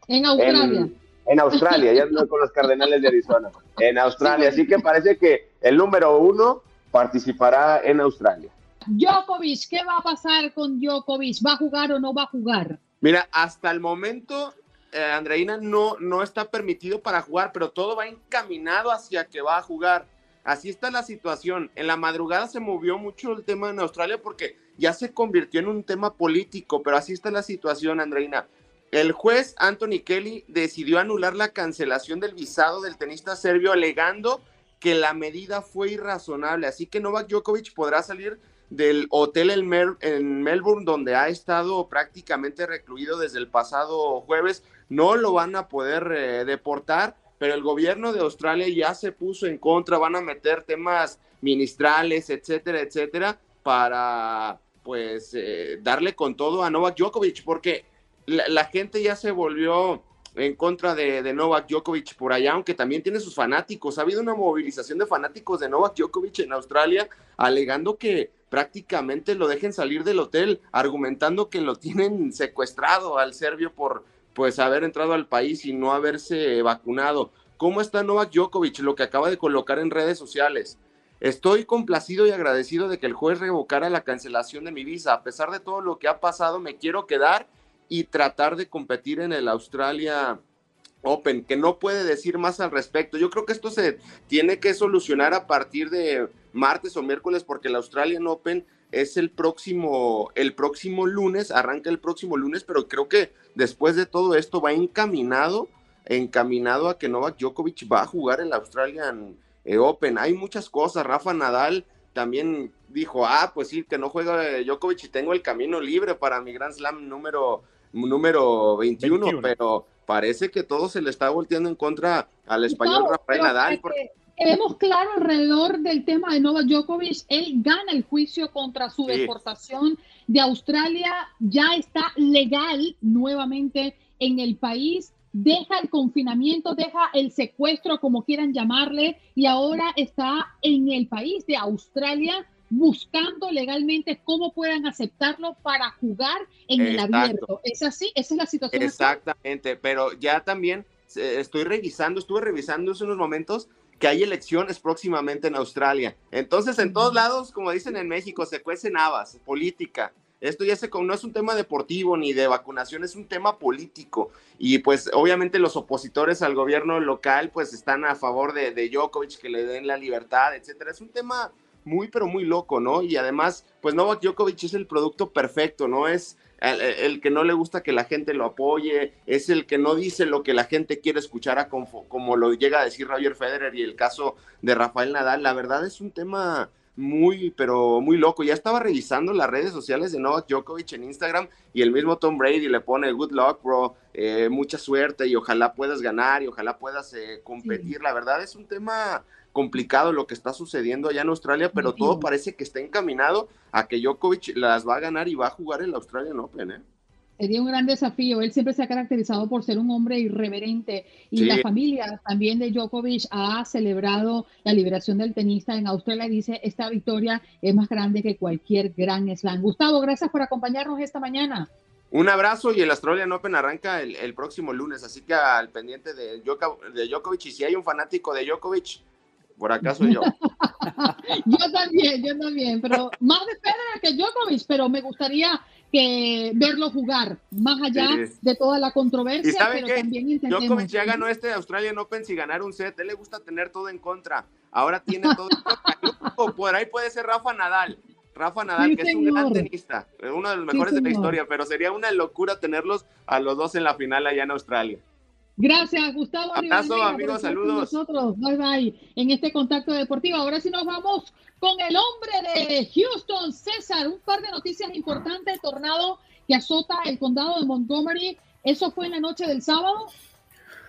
En Australia. En, Australia, ya no con los Cardenales de Arizona. En Australia, así que parece que el número uno participará en Australia. Djokovic, ¿qué va a pasar con Djokovic? ¿Va a jugar o no va a jugar? Mira, hasta el momento, eh, Andreina no, no está permitido para jugar, pero todo va encaminado hacia que va a jugar. Así está la situación. En la madrugada se movió mucho el tema en Australia porque ya se convirtió en un tema político, pero así está la situación, Andreina. El juez Anthony Kelly decidió anular la cancelación del visado del tenista serbio alegando que la medida fue irrazonable, así que Novak Djokovic podrá salir del hotel en, Melbourne, donde ha estado prácticamente recluido desde el pasado jueves. No lo van a poder eh, deportar, pero el gobierno de Australia ya se puso en contra, van a meter temas ministrales, etcétera, etcétera, para pues eh, darle con todo a Novak Djokovic, porque la, gente ya se volvió en contra de, de, Novak Djokovic por allá, aunque también tiene sus fanáticos. Ha habido una movilización de fanáticos de Novak Djokovic en Australia, alegando que prácticamente lo dejen salir del hotel, argumentando que lo tienen secuestrado al serbio por pues haber entrado al país y no haberse vacunado. ¿Cómo está Novak Djokovic? Lo que acaba de colocar en redes sociales. Estoy complacido y agradecido de que el juez revocara la cancelación de mi visa. A pesar de todo lo que ha pasado, me quiero quedar y tratar de competir en el Australia Open, que no puede decir más al respecto. Yo creo que esto se tiene que solucionar a partir de martes o miércoles porque el Australian Open es el próximo, el próximo lunes, arranca el próximo lunes, pero creo que después de todo esto va encaminado, encaminado a que Novak Djokovic va a jugar el Australian eh, Open. Hay muchas cosas, Rafa Nadal también dijo, ah, pues sí, que no juega Djokovic y tengo el camino libre para mi Grand Slam número, número 21. pero parece que todo se le está volteando en contra al español Rafael Nadal. Porque... Claro alrededor del tema de Novak Djokovic, él gana el juicio contra su deportación de Australia, ya está legal nuevamente en el país, deja el confinamiento, deja el secuestro, como quieran llamarle, y ahora está en el país de Australia buscando legalmente cómo puedan aceptarlo para jugar en el abierto. ¿Es así? ¿Esa es la situación? Exactamente, pero ya también eh, estoy revisando, estuve revisando hace unos momentos que hay elecciones próximamente en Australia. Entonces, en todos lados, como dicen en México, se cuecen habas, política. Esto ya se, no es un tema deportivo ni de vacunación, es un tema político. Y pues obviamente los opositores al gobierno local pues están a favor de, de Djokovic, que le den la libertad, etcétera. Es un tema muy, pero muy loco, ¿no? Y además, pues Novak Djokovic es el producto perfecto, ¿no? Es el, que no le gusta que la gente lo apoye, es el que no dice lo que la gente quiere escuchar, a como, como lo llega a decir Roger Federer y el caso de Rafael Nadal. La verdad es un tema muy, pero muy loco. Ya estaba revisando las redes sociales de Novak Djokovic en Instagram y el mismo Tom Brady le pone good luck, bro, eh, mucha suerte y ojalá puedas ganar y ojalá puedas eh, competir. La verdad es un tema complicado lo que está sucediendo allá en Australia, pero todo parece que está encaminado a que Djokovic las va a ganar y va a jugar el Australian Open, ¿eh? Sería un gran desafío. Él siempre se ha caracterizado por ser un hombre irreverente y la familia también de Djokovic ha celebrado la liberación del tenista en Australia. Dice, esta victoria es más grande que cualquier gran slam. Gustavo, gracias por acompañarnos esta mañana. Un abrazo y el Australian Open arranca el, próximo lunes, así que al pendiente de, de Djokovic y si hay un fanático de Djokovic, por acaso yo. yo también, yo también, pero más de Federer que Djokovic, pero me gustaría que verlo jugar, más allá de toda la controversia, pero también Djokovic ya ganó este Australian Open sin ganar un set, él le gusta tener todo en contra, ahora tiene todo en contra, por ahí puede ser Rafa Nadal, Rafa Nadal, Sí, que es un gran señor. tenista, uno de los mejores de la señor. historia, pero sería una locura tenerlos a los dos en la final allá en Australia. Gracias, Gustavo. Abrazo, amigos, saludos. Nosotros, bye bye, en este contacto deportivo. Ahora sí nos vamos con el hombre de Houston, César. Un par de noticias importantes. Tornado que azota el condado de Montgomery. Eso fue en la noche del sábado.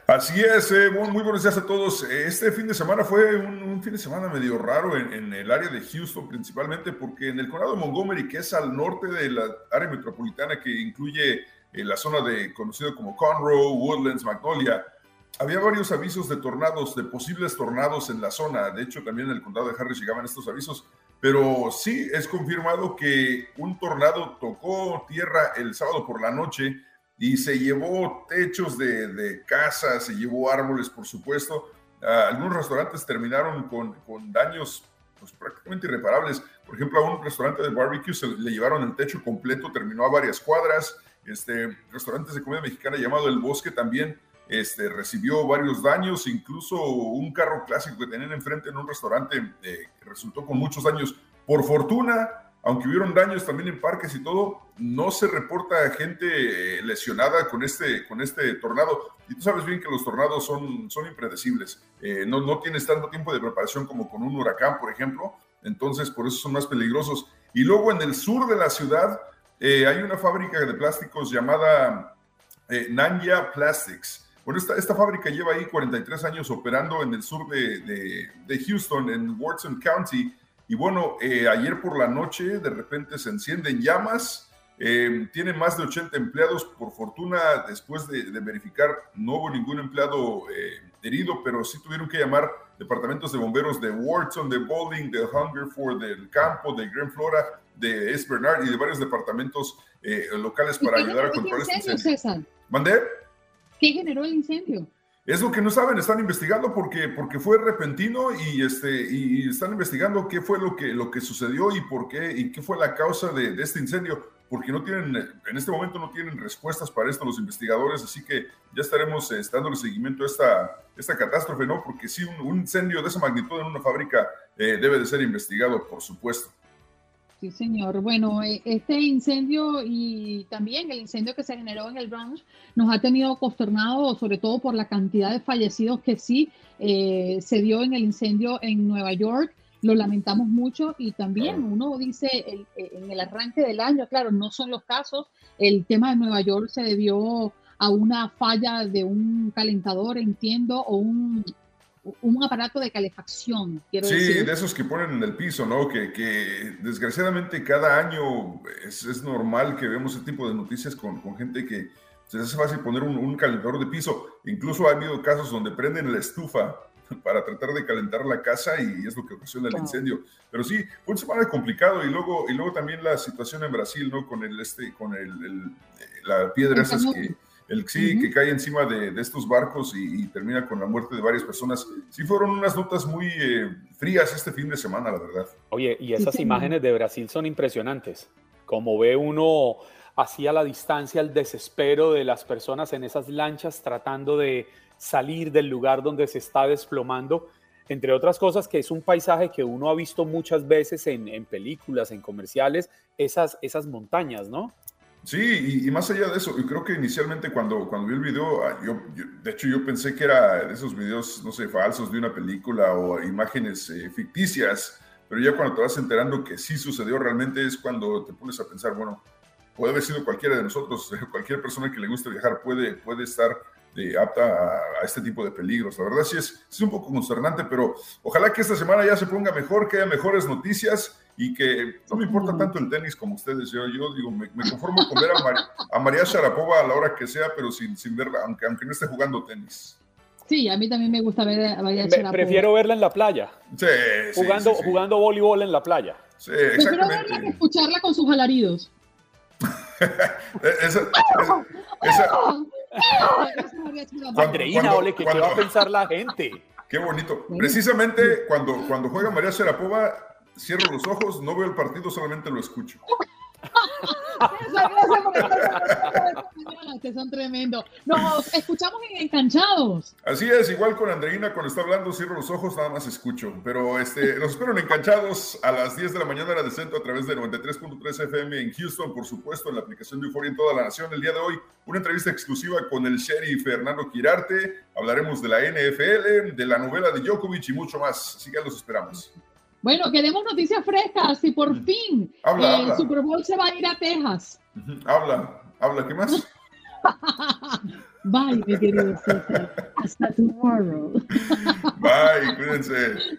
Así es, eh, muy, buenos días a todos. Eh, Este fin de semana fue un, fin de semana medio raro en, en el área de Houston, principalmente porque en el condado de Montgomery, que es al norte de la área metropolitana que incluye eh, la zona de conocido como Conroe, Woodlands, Magnolia, había varios avisos de tornados, de posibles tornados en la zona. De hecho, también en el condado de Harris llegaban estos avisos. Pero sí es confirmado que un tornado tocó tierra el sábado por la noche y se llevó techos de, de casas, se llevó árboles, por supuesto. Ah, algunos restaurantes terminaron con, con daños pues, prácticamente irreparables. Por ejemplo, a un restaurante de barbecue se le llevaron el techo completo, terminó a varias cuadras. Este, restaurantes de comida mexicana llamado El Bosque también este, recibió varios daños, incluso un carro clásico que tenían enfrente en un restaurante eh, resultó con muchos daños. Por fortuna, aunque hubieron daños también en parques y todo, no se reporta gente eh, lesionada con este, con este tornado. Y tú sabes bien que los tornados son, son impredecibles. Eh, no, no tienes tanto tiempo de preparación como con un huracán, por ejemplo. Entonces, por eso son más peligrosos. Y luego en el sur de la ciudad eh, hay una fábrica de plásticos llamada Nanya Plastics. Bueno, esta, esta fábrica lleva ahí 43 años operando en el sur de, de- de Houston, en Watson County. Y bueno, eh, ayer por la noche de repente se encienden llamas. Eh, tiene más de 80 empleados. Por fortuna, después de, de verificar, no hubo ningún empleado eh, herido, pero sí tuvieron que llamar departamentos de bomberos de Wharton, de Bowling, de Hungerford, del Campo, de Grand Flora, de East Bernard y de varios departamentos eh, locales para ¿Qué ayudar a controlar este incendio? ¿Mandé? ¿Qué generó el incendio? Es lo que no saben, están investigando porque, porque fue repentino y, este, y están investigando qué fue lo que, lo que sucedió y por qué y qué fue la causa de, este incendio, porque no tienen, en este momento no tienen respuestas para esto los investigadores, así que ya estaremos eh, dándole seguimiento a esta, esta catástrofe, ¿no? Porque sí, un, un incendio de esa magnitud en una fábrica eh, debe de ser investigado, por supuesto. Sí, señor. Bueno, eh, este incendio y también el incendio que se generó en el Bronx nos ha tenido consternados, sobre todo por la cantidad de fallecidos que sí eh, se dio en el incendio en Nueva York. Lo lamentamos mucho y también uno dice el- eh, en el arranque del año, claro, no son los casos. El tema de Nueva York se debió a una falla de un calentador, entiendo, o un, un aparato de calefacción, quiero Sí, decir. de esos que ponen en el piso, ¿no? Que, que desgraciadamente cada año es, es normal que vemos ese tipo de noticias con, con gente que se les hace fácil poner un, un calentador de piso. Incluso ha habido casos donde prenden la estufa para tratar de calentar la casa y es lo que ocasiona el incendio. Pero sí, fue un semana complicado y luego, y luego también la situación en Brasil, ¿no? Con el este, con el, el- la piedra esas que, el sí, que cae encima de, de estos barcos y, y termina con la muerte de varias personas. Sí fueron unas notas muy eh, frías este fin de semana, la verdad. Oye, y esas imágenes de Brasil son impresionantes. Como ve uno así a la distancia el desespero de las personas en esas lanchas tratando de salir del lugar donde se está desplomando. Entre otras cosas, que es un paisaje que uno ha visto muchas veces en, en películas, en comerciales, esas, esas montañas, ¿no? Sí, y, más allá de eso, creo que inicialmente cuando, cuando vi el video, ah, de hecho yo pensé que era de esos videos, no sé, falsos de una película o imágenes eh, ficticias, pero ya cuando te vas enterando que sí sucedió realmente es cuando te pones a pensar, bueno, puede haber sido cualquiera de nosotros, cualquier persona que le guste viajar puede, puede estar eh, apta a, a este tipo de peligros. La verdad sí es, sí es un poco consternante, pero ojalá que esta semana ya se ponga mejor, que haya mejores noticias y que no me importa tanto el tenis como ustedes. Yo, yo digo, me, me conformo con ver a, Mar- a María Sharapova a la hora que sea, pero sin, sin verla, aunque, aunque no esté jugando tenis. Sí, a mí también me gusta ver a María Sharapova. prefiero verla en la playa, Sí, sí, jugando, sí, sí. jugando voleibol en la playa. Sí, Prefiero verla que escucharla con sus alaridos. Eh, Esa, esa- Andreina, ole, que qué va a pensar la gente. Qué bonito. Precisamente cuando, cuando juega María Sharapova, cierro los ojos, no veo el partido, solamente lo escucho. Que son tremendos. Nos escuchamos en Encanchados. Así es, igual con Andreina, cuando está hablando, cierro los ojos, nada más escucho. Pero este, los espero en Encanchados a las 10 de la mañana, hora de centro, a través de 93.3 FM en Houston, por supuesto, en la aplicación de Euphoria en toda la nación. El día de hoy, una entrevista exclusiva con el sheriff Fernando Quirarte. Hablaremos de la NFL, de la novela de Djokovic y mucho más. Así que los esperamos. Bueno, queremos noticias frescas y por fin el Super Bowl se va a ir a Texas. Habla, habla, ¿qué más? Bye, mi querido César. Hasta tomorrow. Bye, cuídense.